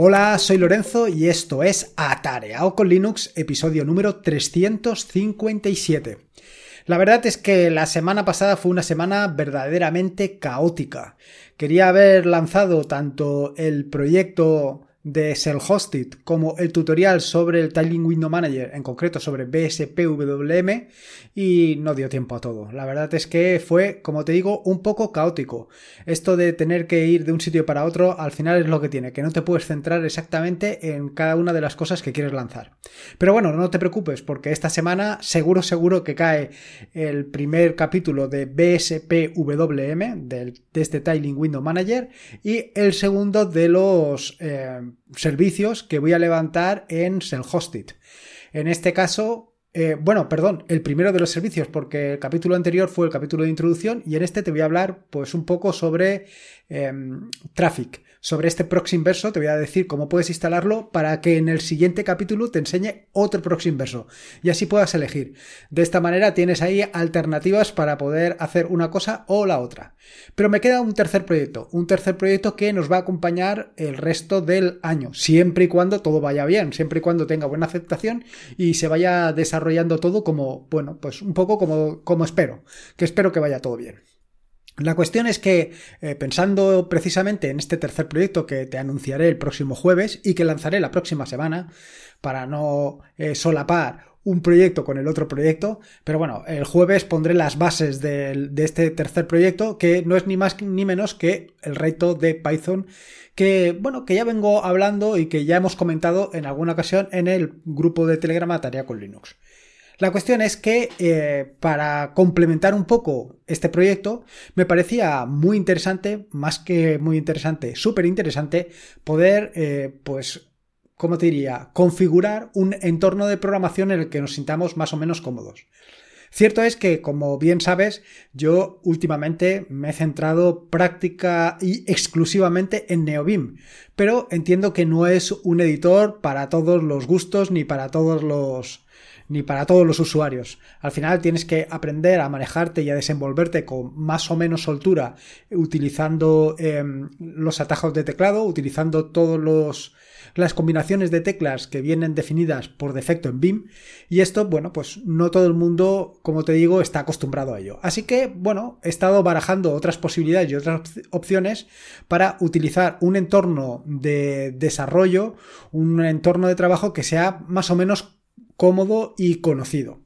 Hola, soy Lorenzo y esto es Atareado con Linux, episodio número 357. La verdad es que la semana pasada fue una semana verdaderamente caótica. Quería haber lanzado tanto el proyecto de Self-Hosted como el tutorial sobre el Tiling Window Manager, en concreto sobre BSPWM, y no dio tiempo a todo. La verdad es que fue, como te digo, un poco caótico. Esto de tener que ir de un sitio para otro, al final es lo que tiene, que no te puedes centrar exactamente en cada una de las cosas que quieres lanzar. Pero bueno, no te preocupes, porque esta semana seguro, seguro que cae el primer capítulo de BSPWM, de este Tiling Window Manager, y el segundo de los... Eh, servicios que voy a levantar en Self-Hosted. En este caso, eh, bueno, perdón, el primero de los servicios, porque el capítulo anterior fue el capítulo de introducción y en este te voy a hablar pues un poco sobre em, Traffic sobre este proxy inverso, te voy a decir cómo puedes instalarlo para que en el siguiente capítulo te enseñe otro proxy inverso y así puedas elegir. De esta manera tienes ahí alternativas para poder hacer una cosa o la otra. Pero me queda un tercer proyecto, un tercer proyecto que nos va a acompañar el resto del año, siempre y cuando todo vaya bien, siempre y cuando tenga buena aceptación y se vaya desarrollando todo como, bueno, pues un poco como, como espero, que espero que vaya todo bien. La cuestión es que, eh, pensando precisamente en este tercer proyecto que te anunciaré el próximo jueves y que lanzaré la próxima semana, para no eh, solapar un proyecto con el otro proyecto, pero bueno, el jueves pondré las bases de, este tercer proyecto, que no es ni más ni menos que el reto de Python, que, bueno, que ya vengo hablando y que ya hemos comentado en alguna ocasión en el grupo de Telegram Tarea con Linux. La cuestión es que eh, para complementar un poco este proyecto, me parecía muy interesante, más que muy interesante, súper interesante, poder, eh, pues, ¿cómo te diría?, configurar un entorno de programación en el que nos sintamos más o menos cómodos. Cierto es que, como bien sabes, yo últimamente me he centrado práctica y exclusivamente en NeoBeam, pero entiendo que no es un editor para todos los gustos ni para todos los ni para todos los usuarios. Al final tienes que aprender a manejarte y a desenvolverte con más o menos soltura utilizando em, los atajos de teclado, utilizando todos los las combinaciones de teclas que vienen definidas por defecto en BIM y esto, bueno, pues no todo el mundo, como te digo, está acostumbrado a ello. Así que, bueno, he estado barajando otras posibilidades y otras opciones para utilizar un entorno de desarrollo, un entorno de trabajo que sea más o menos cómodo y conocido.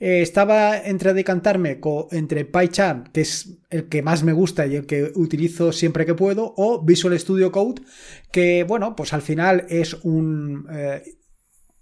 Eh, estaba entre decantarme entre PyCharm, que es el que más me gusta y el que utilizo siempre que puedo, o Visual Studio Code, que bueno, pues al final es un, eh,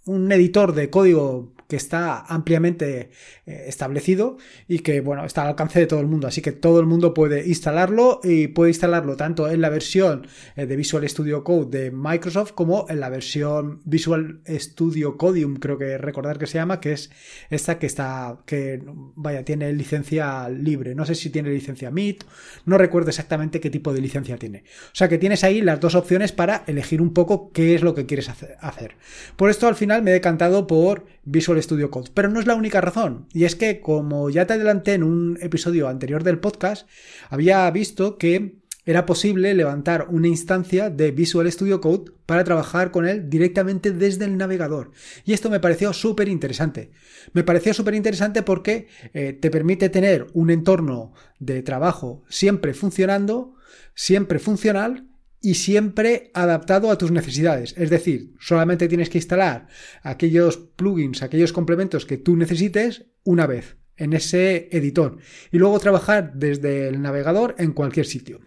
un editor de código que está ampliamente eh, establecido y que, bueno, está al alcance de todo el mundo. Así que todo el mundo puede instalarlo y puede instalarlo tanto en la versión eh, de Visual Studio Code de Microsoft como en la versión Visual Studio Codium, creo que recordar que se llama, que es esta que está, que, vaya, tiene licencia libre. No sé si tiene licencia MIT, no recuerdo exactamente qué tipo de licencia tiene. O sea que tienes ahí las dos opciones para elegir un poco qué es lo que quieres hacer. Por esto al final me he decantado por Visual Studio Code. Pero no es la única razón. Y es que, como ya te adelanté en un episodio anterior del podcast, había visto que era posible levantar una instancia de Visual Studio Code para trabajar con él directamente desde el navegador. Y esto me pareció súper interesante. Me pareció súper interesante porque eh, te permite tener un entorno de trabajo siempre funcionando, siempre funcional y siempre adaptado a tus necesidades. Es decir, solamente tienes que instalar aquellos plugins, aquellos complementos que tú necesites una vez en ese editor y luego trabajar desde el navegador en cualquier sitio.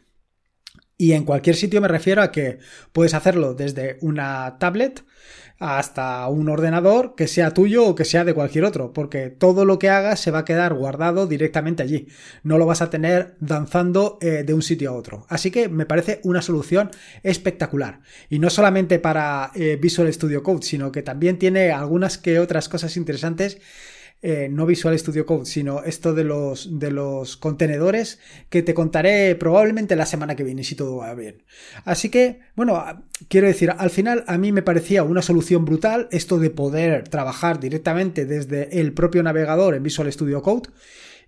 Y en cualquier sitio me refiero a que puedes hacerlo desde una tablet hasta un ordenador que sea tuyo o que sea de cualquier otro, porque todo lo que hagas se va a quedar guardado directamente allí. No lo vas a tener danzando eh, de un sitio a otro. Así que me parece una solución espectacular. Y no solamente para eh, Visual Studio Code, sino que también tiene algunas que otras cosas interesantes eh, no Visual Studio Code, sino esto de los, de los contenedores que te contaré probablemente la semana que viene, si todo va bien. Así que, bueno, quiero decir, al final a mí me parecía una solución brutal esto de poder trabajar directamente desde el propio navegador en Visual Studio Code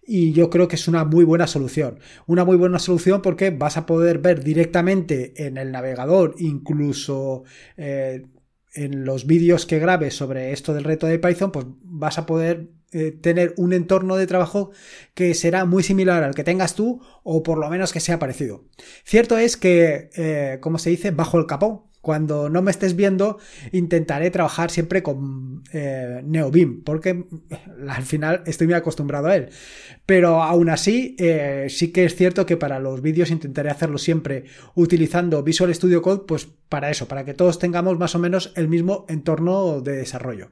y yo creo que es una muy buena solución. Una muy buena solución porque vas a poder ver directamente en el navegador, incluso eh, en los vídeos que grabes sobre esto del reto de Python, pues vas a poder eh, tener un entorno de trabajo que será muy similar al que tengas tú o por lo menos que sea parecido. Cierto es que, eh, como se dice, bajo el capó, cuando no me estés viendo, intentaré trabajar siempre con eh, NeoBeam, porque al final estoy muy acostumbrado a él. Pero aún así, eh, sí que es cierto que para los vídeos intentaré hacerlo siempre utilizando Visual Studio Code, pues para eso, para que todos tengamos más o menos el mismo entorno de desarrollo.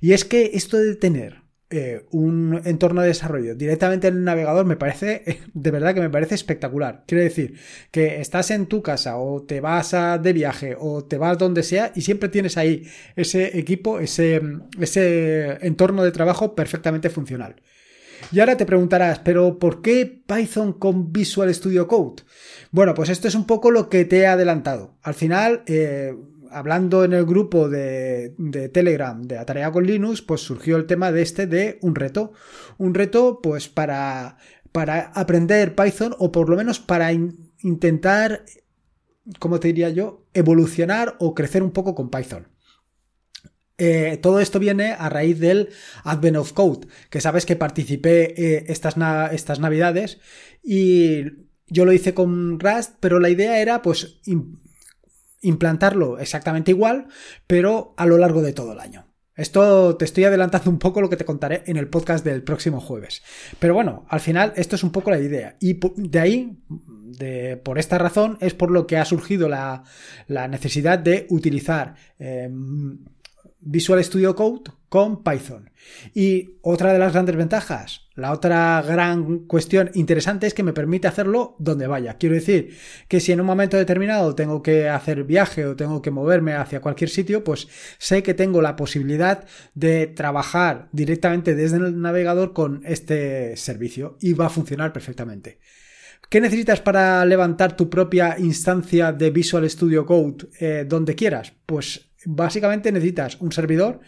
Y es que esto de tener eh, un entorno de desarrollo directamente en el navegador me parece, de verdad que me parece espectacular. Quiero decir, que estás en tu casa o te vas a, de viaje o te vas donde sea y siempre tienes ahí ese equipo, ese, ese entorno de trabajo perfectamente funcional. Y ahora te preguntarás, pero ¿por qué Python con Visual Studio Code? Bueno, pues esto es un poco lo que te he adelantado. Al final, eh, hablando en el grupo de, Telegram de Atarea con Linux, pues surgió el tema de este de un reto. Un reto, pues, para, para aprender Python o por lo menos para intentar, ¿cómo te diría yo?, evolucionar o crecer un poco con Python. Eh, todo esto viene a raíz del Advent of Code, que sabes que participé eh, estas, estas navidades y yo lo hice con Rust, pero la idea era pues implantarlo exactamente igual, pero a lo largo de todo el año. Esto te estoy adelantando un poco lo que te contaré en el podcast del próximo jueves. Pero bueno, al final esto es un poco la idea. Y de ahí, de, por esta razón, es por lo que ha surgido la, necesidad de utilizar em, Visual Studio Code con Python. Y otra de las grandes ventajas, la otra gran cuestión interesante es que me permite hacerlo donde vaya. Quiero decir que si en un momento determinado tengo que hacer viaje o tengo que moverme hacia cualquier sitio, pues sé que tengo la posibilidad de trabajar directamente desde el navegador con este servicio y va a funcionar perfectamente. ¿Qué necesitas para levantar tu propia instancia de Visual Studio Code eh, donde quieras? Pues básicamente necesitas un servidor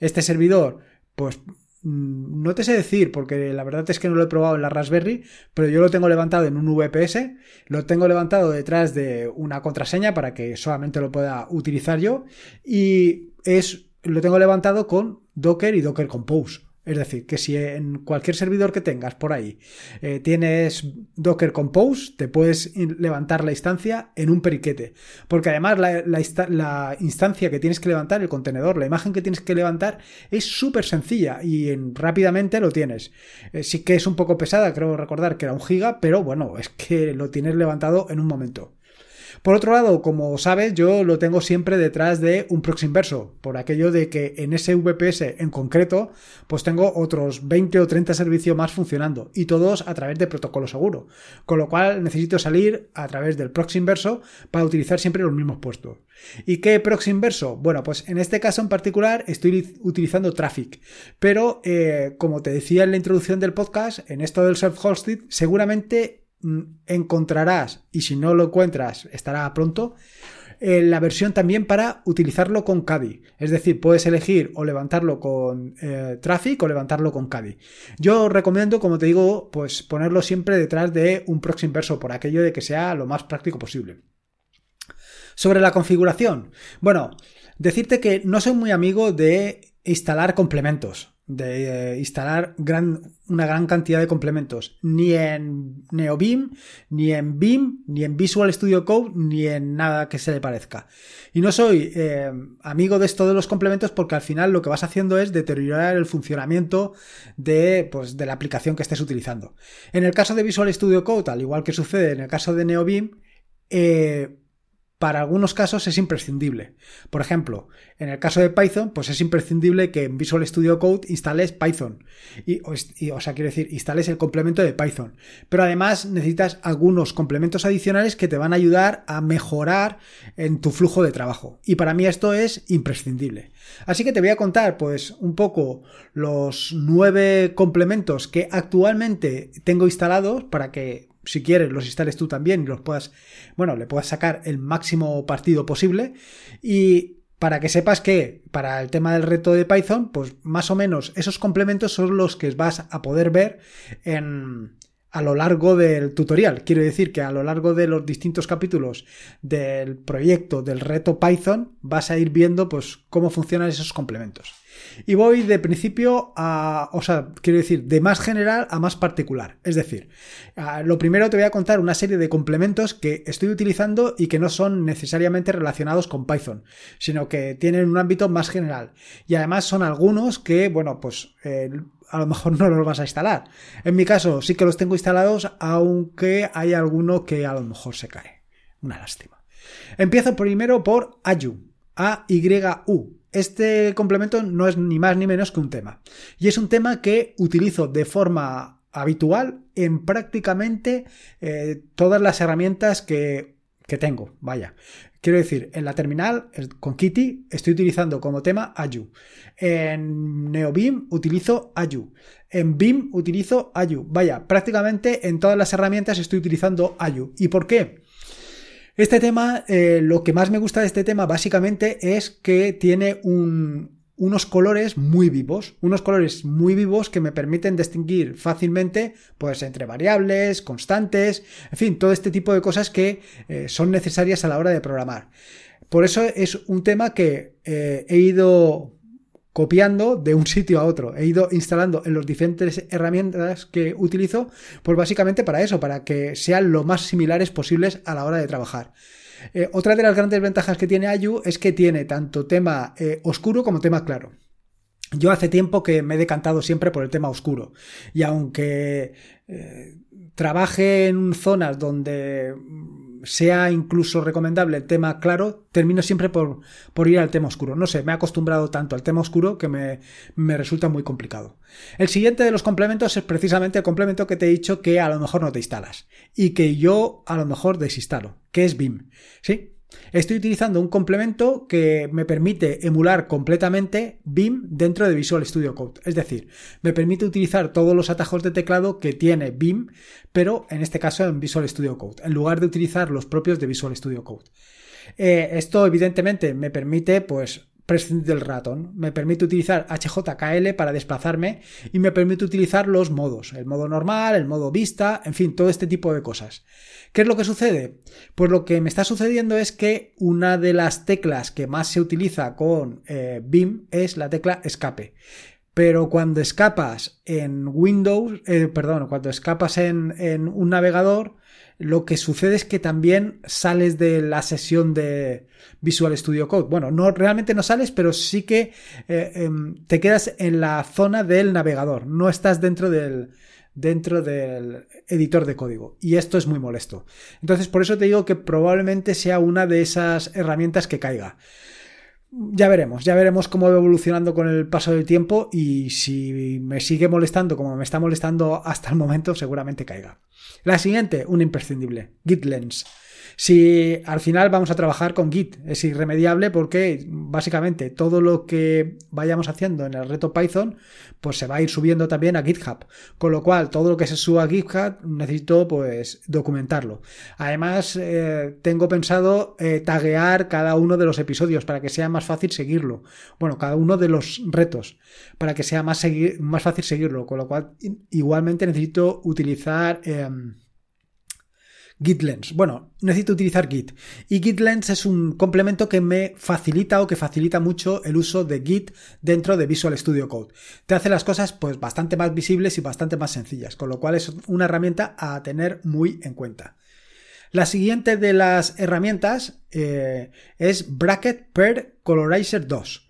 este servidor, pues mm, no te sé decir, porque la verdad es que no lo he probado en la Raspberry, pero yo lo tengo levantado en un VPS, lo tengo levantado detrás de una contraseña para que solamente lo pueda utilizar yo, y es lo tengo levantado con Docker y Docker Compose. Es decir, que si en cualquier servidor que tengas por ahí eh, tienes Docker Compose, te puedes levantar la instancia en un periquete. Porque además la, instancia que tienes que levantar, el contenedor, la imagen que tienes que levantar es súper sencilla y rápidamente lo tienes. Eh, sí que es un poco pesada, creo recordar que era un giga, pero bueno, es que lo tienes levantado en un momento. Por otro lado, como sabes, yo lo tengo siempre detrás de un proxy inverso, por aquello de que en ese VPS en concreto, pues tengo otros 20 o 30 servicios más funcionando y todos a través de protocolo seguro, con lo cual necesito salir a través del proxy inverso para utilizar siempre los mismos puestos. ¿Y qué proxy inverso? Bueno, pues en este caso en particular estoy utilizando Traffic, pero eh, como te decía en la introducción del podcast, en esto del self-hosted, seguramente encontrarás, y si no lo encuentras, estará pronto, eh, la versión también para utilizarlo con Kadi. Es decir, puedes elegir o levantarlo con eh, Traffic o levantarlo con Kadi. Yo recomiendo, como te digo, pues ponerlo siempre detrás de un proxy inverso por aquello de que sea lo más práctico posible. Sobre la configuración. Bueno, decirte que no soy muy amigo de instalar complementos de eh, instalar una gran cantidad de complementos, ni en NeoBeam, ni en Beam, ni en Visual Studio Code, ni en nada que se le parezca. Y no soy eh, amigo de esto de los complementos porque al final lo que vas haciendo es deteriorar el funcionamiento de, pues, de la aplicación que estés utilizando. En el caso de Visual Studio Code, al igual que sucede en el caso de NeoBeam, eh, para algunos casos es imprescindible. Por ejemplo, en el caso de Python, pues es imprescindible que en Visual Studio Code instales Python. Y, o, sea, quiero decir, instales el complemento de Python. Pero además necesitas algunos complementos adicionales que te van a ayudar a mejorar en tu flujo de trabajo. Y para mí esto es imprescindible. Así que te voy a contar, pues, un poco los nueve complementos que actualmente tengo instalados para que si quieres, los instales tú también y los puedas, bueno, le puedas sacar el máximo partido posible. Y para que sepas que para el tema del reto de Python, pues más o menos esos complementos son los que vas a poder ver en, a lo largo del tutorial. Quiero decir que a lo largo de los distintos capítulos del proyecto del reto Python vas a ir viendo pues cómo funcionan esos complementos. Y voy de principio a, o sea, quiero decir, de más general a más particular. Es decir, lo primero te voy a contar una serie de complementos que estoy utilizando y que no son necesariamente relacionados con Python, sino que tienen un ámbito más general. Y además son algunos que, bueno, pues eh, a lo mejor no los vas a instalar. En mi caso sí que los tengo instalados, aunque hay alguno que a lo mejor se cae. Una lástima. Empiezo primero por Ayu. A-Y-U. Este complemento no es ni más ni menos que un tema. Y es un tema que utilizo de forma habitual en prácticamente eh, todas las herramientas que, que tengo. Vaya. Quiero decir, en la terminal con Kitty estoy utilizando como tema Ayu. En NeoBeam utilizo Ayu. En Beam utilizo Ayu. Vaya, prácticamente en todas las herramientas estoy utilizando Ayu. ¿Y por qué? Este tema, eh, lo que más me gusta de este tema básicamente es que tiene unos colores muy vivos, unos colores muy vivos que me permiten distinguir fácilmente pues entre variables, constantes, en fin, todo este tipo de cosas que eh, son necesarias a la hora de programar. Por eso es un tema que eh, he ido copiando de un sitio a otro. He ido instalando en las diferentes herramientas que utilizo, pues básicamente para eso, para que sean lo más similares posibles a la hora de trabajar. Eh, otra de las grandes ventajas que tiene Ayu es que tiene tanto tema eh, oscuro como tema claro. Yo hace tiempo que me he decantado siempre por el tema oscuro. Y aunque eh, trabaje en zonas donde sea incluso recomendable el tema claro, termino siempre por, por, ir al tema oscuro. No sé, me he acostumbrado tanto al tema oscuro que me, me, resulta muy complicado. El siguiente de los complementos es precisamente el complemento que te he dicho que a lo mejor no te instalas y que yo a lo mejor desinstalo, que es BIM. ¿Sí? Estoy utilizando un complemento que me permite emular completamente BIM dentro de Visual Studio Code. Es decir, me permite utilizar todos los atajos de teclado que tiene BIM, pero en este caso en Visual Studio Code, en lugar de utilizar los propios de Visual Studio Code. Eh, esto evidentemente me permite pues prescindir del ratón. Me permite utilizar HJKL para desplazarme y me permite utilizar los modos, el modo normal, el modo vista, en fin, todo este tipo de cosas. ¿Qué es lo que sucede? Pues lo que me está sucediendo es que una de las teclas que más se utiliza con eh, BIM es la tecla escape. Pero cuando escapas en Windows, eh, perdón, cuando escapas en, un navegador, lo que sucede es que también sales de la sesión de Visual Studio Code. Bueno, no realmente no sales, pero sí que eh, em, te quedas en la zona del navegador. No estás dentro del, dentro del editor de código. Y esto es muy molesto. Entonces, por eso te digo que probablemente sea una de esas herramientas que caiga. Ya veremos, ya veremos cómo va evolucionando con el paso del tiempo y si me sigue molestando como me está molestando hasta el momento, seguramente caiga. La siguiente, un imprescindible, GitLens. Si al final vamos a trabajar con Git, es irremediable porque básicamente todo lo que vayamos haciendo en el reto Python, pues se va a ir subiendo también a GitHub. Con lo cual, todo lo que se suba a GitHub necesito pues documentarlo. Además, eh, tengo pensado eh, taguear cada uno de los episodios para que sea más fácil seguirlo. Bueno, cada uno de los retos para que sea más, más fácil seguirlo. Con lo cual, igualmente necesito utilizar... GitLens. Bueno, necesito utilizar Git. Y GitLens es un complemento que me facilita o que facilita mucho el uso de Git dentro de Visual Studio Code. Te hace las cosas pues bastante más visibles y bastante más sencillas, con lo cual es una herramienta a tener muy en cuenta. La siguiente de las herramientas eh, es Bracket Per Colorizer 2.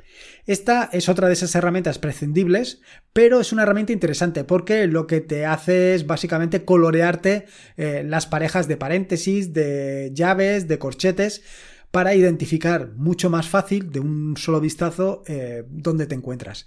Esta es otra de esas herramientas prescindibles, pero es una herramienta interesante porque lo que te hace es básicamente colorearte eh, las parejas de paréntesis, de llaves, de corchetes para identificar mucho más fácil de un solo vistazo eh, dónde te encuentras.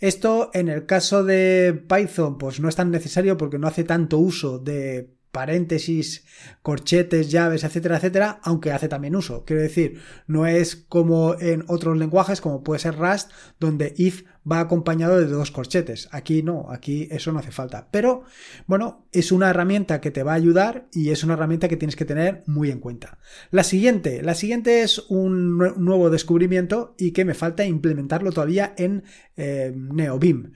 Esto en el caso de Python pues no es tan necesario porque no hace tanto uso de paréntesis, corchetes, llaves, etcétera, etcétera, aunque hace también uso. Quiero decir, no es como en otros lenguajes, como puede ser Rust, donde if va acompañado de dos corchetes. Aquí no, aquí eso no hace falta. Pero, bueno, es una herramienta que te va a ayudar y es una herramienta que tienes que tener muy en cuenta. La siguiente, la siguiente es un nuevo descubrimiento y que me falta implementarlo todavía en eh, NeoBeam.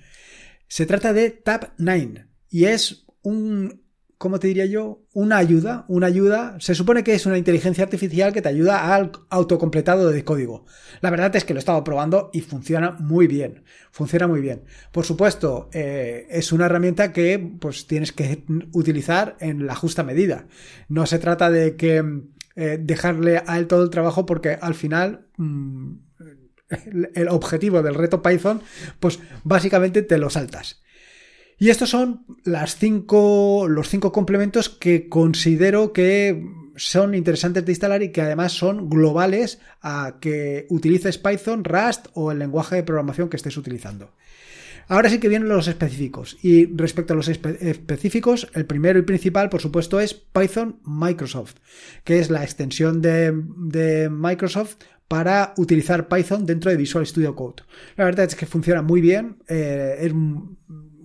Se trata de Tab9 y es un ¿cómo te diría yo? Una ayuda, una ayuda. Se supone que es una inteligencia artificial que te ayuda al autocompletado de código. La verdad es que lo he estado probando y funciona muy bien. Funciona muy bien. Por supuesto, eh, es una herramienta que pues tienes que utilizar en la justa medida. No se trata de que eh, dejarle a él todo el trabajo porque al final mm, el objetivo del reto Python, pues básicamente te lo saltas. Y estos son los cinco complementos que considero que son interesantes de instalar y que además son globales a que utilices Python, Rust o el lenguaje de programación que estés utilizando. Ahora sí que vienen los específicos. Y respecto a los específicos, el primero y principal, por supuesto, es Python Microsoft, que es la extensión de, Microsoft para utilizar Python dentro de Visual Studio Code. La verdad es que funciona muy bien, eh,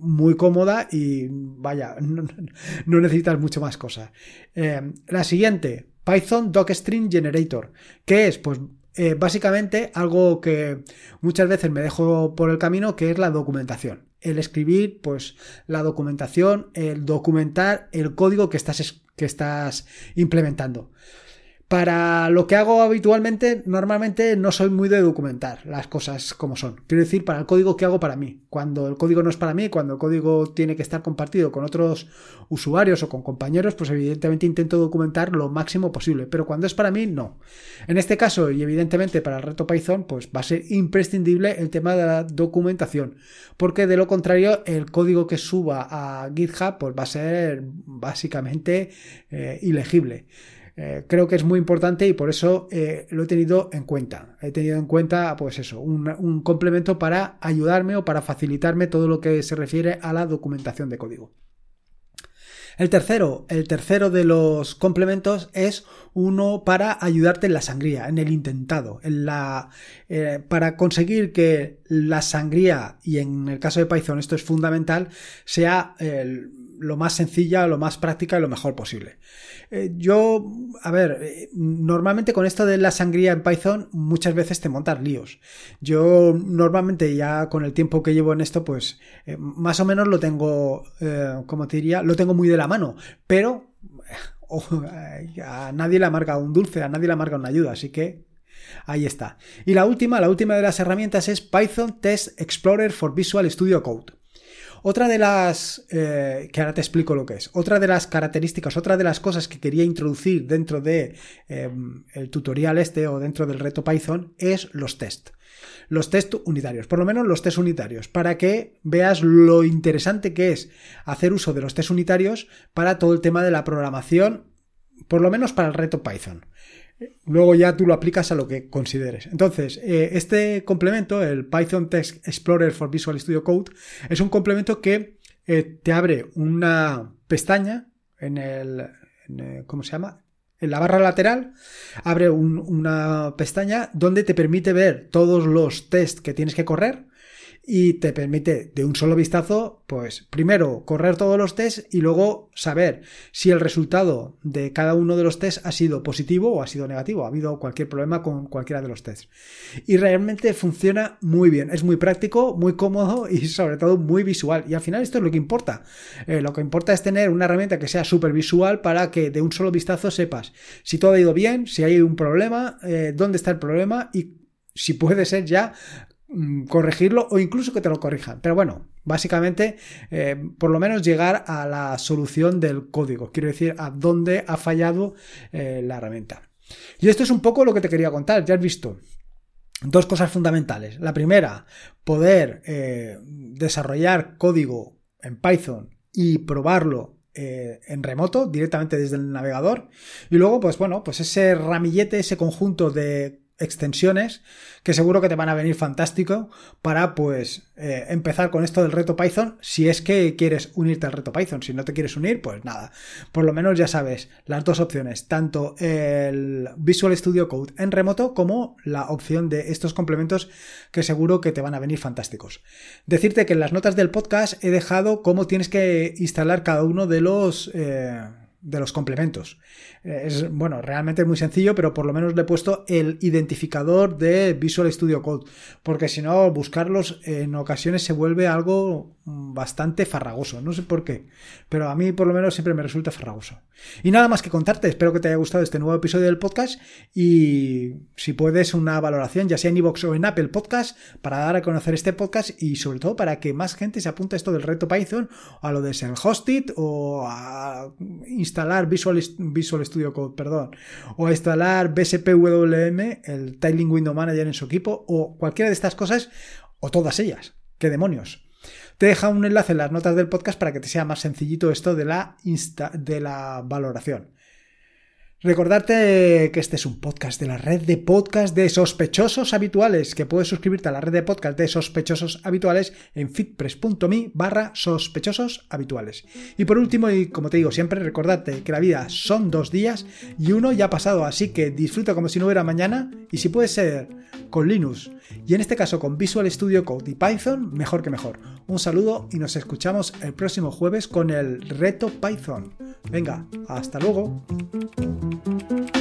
muy cómoda y vaya, no, necesitas mucho más cosas. Eh, la siguiente, Python Docstring Generator. ¿Qué es? Pues eh, básicamente algo que muchas veces me dejo por el camino, que es la documentación. El escribir, pues la documentación, el documentar el código que estás, que estás implementando. Para lo que hago habitualmente, normalmente no soy muy de documentar las cosas como son. Quiero decir, para el código que hago para mí. Cuando el código no es para mí, cuando el código tiene que estar compartido con otros usuarios o con compañeros, pues evidentemente intento documentar lo máximo posible. Pero cuando es para mí, no. En este caso, y evidentemente para el reto Python, pues va a ser imprescindible el tema de la documentación. Porque de lo contrario, el código que suba a GitHub, pues va a ser básicamente eh, ilegible. Eh, creo que es muy importante y por eso eh, lo he tenido en cuenta. He tenido en cuenta, pues eso, un, complemento para ayudarme o para facilitarme todo lo que se refiere a la documentación de código. El tercero, el tercero de los complementos es uno para ayudarte en la sangría, en el intentado, en la, eh, para conseguir que la sangría, y en el caso de Python esto es fundamental, sea lo más sencilla, lo más práctica y lo mejor posible. Eh, yo, a ver, eh, normalmente con esto de la sangría en Python muchas veces te montas líos. Yo normalmente ya con el tiempo que llevo en esto, pues eh, más o menos lo tengo, como te diría, lo tengo muy de la mano, pero a nadie le amarga un dulce, a nadie le amarga una ayuda, así que Ahí está. Y la última, la última de las herramientas es Python Test Explorer for Visual Studio Code. Otra de las, eh, que ahora te explico lo que es, otra de las características, otra de las cosas que quería introducir dentro de em, tutorial este o dentro del reto Python es los test. Los test unitarios, por lo menos los test unitarios, para que veas lo interesante que es hacer uso de los test unitarios para todo el tema de la programación, por lo menos para el reto Python. Luego ya tú lo aplicas a lo que consideres. Entonces, eh, este complemento, el Python Text Explorer for Visual Studio Code, es un complemento que eh, te abre una pestaña en el, eh, ¿cómo se llama? En la barra lateral abre una pestaña donde te permite ver todos los tests que tienes que correr y te permite de un solo vistazo, pues primero correr todos los tests y luego saber si el resultado de cada uno de los tests ha sido positivo o ha sido negativo, ha habido cualquier problema con cualquiera de los tests. Y realmente funciona muy bien, es muy práctico, muy cómodo y sobre todo muy visual. Y al final esto es lo que importa. Eh, lo que importa es tener una herramienta que sea súper visual para que de un solo vistazo sepas si todo ha ido bien, si hay un problema, eh, dónde está el problema y si puede ser ya corregirlo o incluso que te lo corrijan. Pero bueno, básicamente, eh, por lo menos llegar a la solución del código. Quiero decir, a dónde ha fallado eh, la herramienta. Y esto es un poco lo que te quería contar. Ya has visto. Dos cosas fundamentales. La primera, poder eh, desarrollar código en Python y probarlo en remoto, directamente desde el navegador. Y luego, pues bueno, pues ese ramillete, ese conjunto de extensiones que seguro que te van a venir fantástico para pues eh, empezar con esto del reto Python si es que quieres unirte al reto Python. Si no te quieres unir, pues nada. Por lo menos ya sabes las dos opciones, tanto el Visual Studio Code en remoto como la opción de estos complementos que seguro que te van a venir fantásticos. Decirte que en las notas del podcast he dejado cómo tienes que instalar cada uno de los... Eh, de los complementos. Es, bueno, realmente es muy sencillo, pero por lo menos le he puesto el identificador de Visual Studio Code, porque si no, buscarlos en ocasiones se vuelve algo bastante farragoso. No sé por qué, pero a mí por lo menos siempre me resulta farragoso. Y nada más que contarte, espero que te haya gustado este nuevo episodio del podcast y si puedes una valoración, ya sea en iVoox o en Apple Podcast, para dar a conocer este podcast y sobre todo para que más gente se apunte a esto del reto Python, a lo de ser hosted o a instalar Visual, Visual Studio Code, perdón, o a instalar BSPWM, el Tiling Window Manager en su equipo, o cualquiera de estas cosas, o todas ellas. ¿Qué demonios? Te deja un enlace en las notas del podcast para que te sea más sencillito esto de la, de la valoración. Recordarte que este es un podcast de la red de podcast de sospechosos habituales, que puedes suscribirte a la red de podcast de sospechosos habituales en fitpress.me barra sospechosos habituales. Y por último, y como te digo siempre, recordarte que la vida son dos días y uno ya ha pasado, así que disfruta como si no hubiera mañana y si puede ser con Linux y en este caso con Visual Studio Code y Python, mejor que mejor. Un saludo y nos escuchamos el próximo jueves con el reto Python. Venga, hasta luego. Thank you.